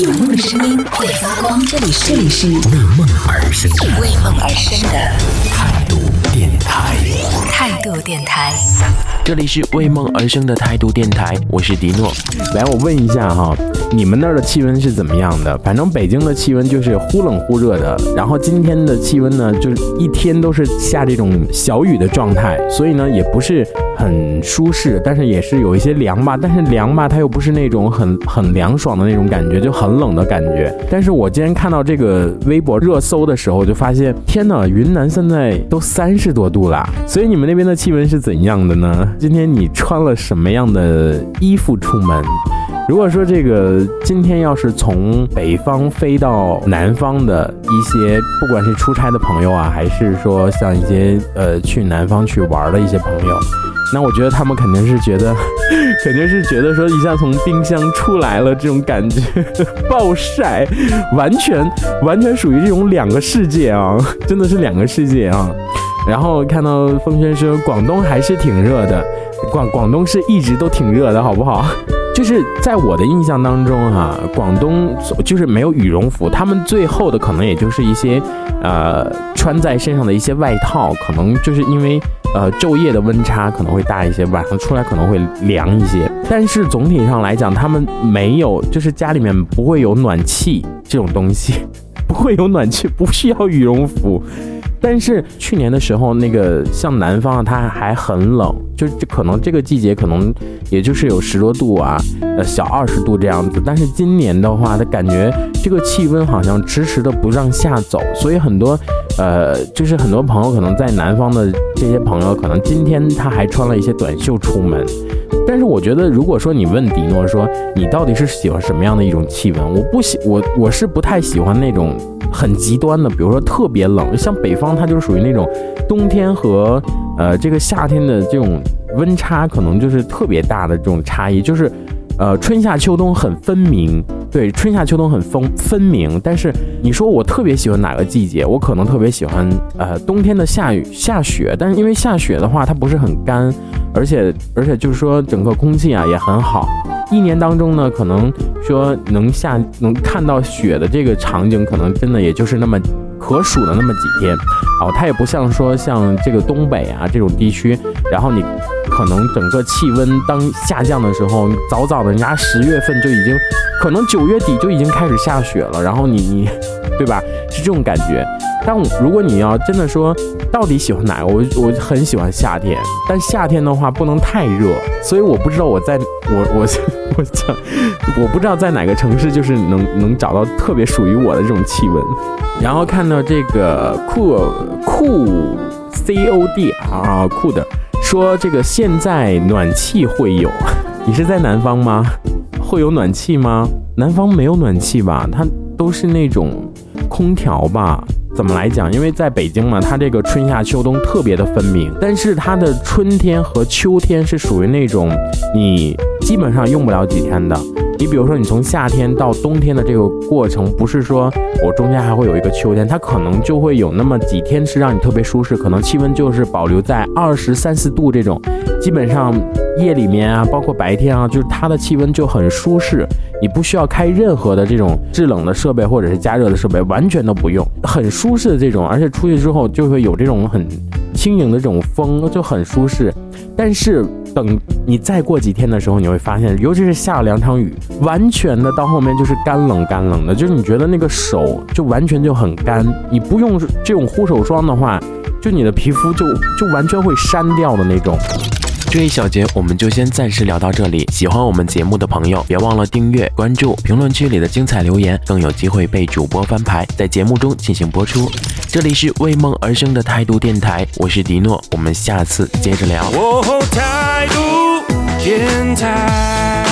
有梦的声音会发光，这里是这里是为梦而生的为梦而生的态度电台。态度电台。这里是为梦而生的态度电台，我是迪诺。来，我问一下哈，你们那儿的气温是怎么样的？反正北京的气温就是忽冷忽热的，然后今天的气温呢，就是一天都是下这种小雨的状态，所以呢也不是很舒适，但是也是有一些凉吧。但是凉吧，它又不是那种很很凉爽的那种感觉，就很冷的感觉。但是我今天看到这个微博热搜的时候，就发现天呐，云南现在都三十多度啦。所以你们那边的气温是怎样的呢？今天你穿了什么样的衣服出门？如果说这个今天要是从北方飞到南方的一些，不管是出差的朋友啊，还是说像一些呃去南方去玩的一些朋友，那我觉得他们肯定是觉得，肯定是觉得说一下从冰箱出来了这种感觉，暴晒，完全完全属于这种两个世界啊，真的是两个世界啊。然后看到风轩说广东还是挺热的，广广东是一直都挺热的，好不好？就是在我的印象当中哈、广东就是没有羽绒服，他们最厚的可能也就是一些呃穿在身上的一些外套，可能就是因为呃昼夜的温差可能会大一些，晚上出来可能会凉一些。但是总体上来讲，他们没有就是家里面不会有暖气这种东西，不会有暖气，不需要羽绒服。但是去年的时候，那个像南方，它还很冷，就就可能这个季节可能也就是有十多度啊，呃小二十度这样子。但是今年的话，它感觉这个气温好像迟迟的不让下走，所以很多呃就是很多朋友可能在南方的这些朋友，可能今天他还穿了一些短袖出门。但是我觉得，如果说你问迪诺说你到底是喜欢什么样的一种气温，我不喜我我是不太喜欢那种很极端的，比如说特别冷，像北方它就是属于那种冬天和呃这个夏天的这种温差可能就是特别大的这种差异，就是呃春夏秋冬很分明，对，春夏秋冬很分分明。但是你说我特别喜欢哪个季节，我可能特别喜欢呃冬天的下雨下雪，但是因为下雪的话它不是很干，而且而且就是说整个空气啊也很好。一年当中呢，可能说能下能看到雪的这个场景，可能真的也就是那么可数的那么几天哦。它也不像说像这个东北啊这种地区，然后你可能整个气温当下降的时候，早早的人家十月份就已经，可能九月底就已经开始下雪了，然后你你，对吧？是这种感觉。但如果你要真的说到底喜欢哪个，我我很喜欢夏天，但夏天的话不能太热，所以我不知道我在我我 我想我不知道在哪个城市就是能能找到特别属于我的这种气温。然后看到这个酷酷 C O D 啊酷的说这个现在暖气会有，你是在南方吗？会有暖气吗？南方没有暖气吧？它都是那种空调吧？怎么来讲？因为在北京嘛，它这个春夏秋冬特别的分明，但是它的春天和秋天是属于那种你基本上用不了几天的。你比如说，你从夏天到冬天的这个过程，不是说我中间还会有一个秋天，它可能就会有那么几天是让你特别舒适，可能气温就是保留在二十三四度这种，基本上夜里面啊，包括白天啊，就是它的气温就很舒适，你不需要开任何的这种制冷的设备或者是加热的设备，完全都不用，很舒适的这种，而且出去之后就会有这种很轻盈的这种风，就很舒适。但是等你再过几天的时候，你会发现，尤其是下了两场雨，完全的到后面就是干冷干冷的，就是你觉得那个手就完全就很干，你不用这种护手霜的话，就你的皮肤就就完全会删掉的那种。这一小节我们就先暂时聊到这里。喜欢我们节目的朋友，别忘了订阅、关注，评论区里的精彩留言更有机会被主播翻牌，在节目中进行播出。这里是为梦而生的态度电台，我是迪诺，我们下次接着聊。哦，态度电台。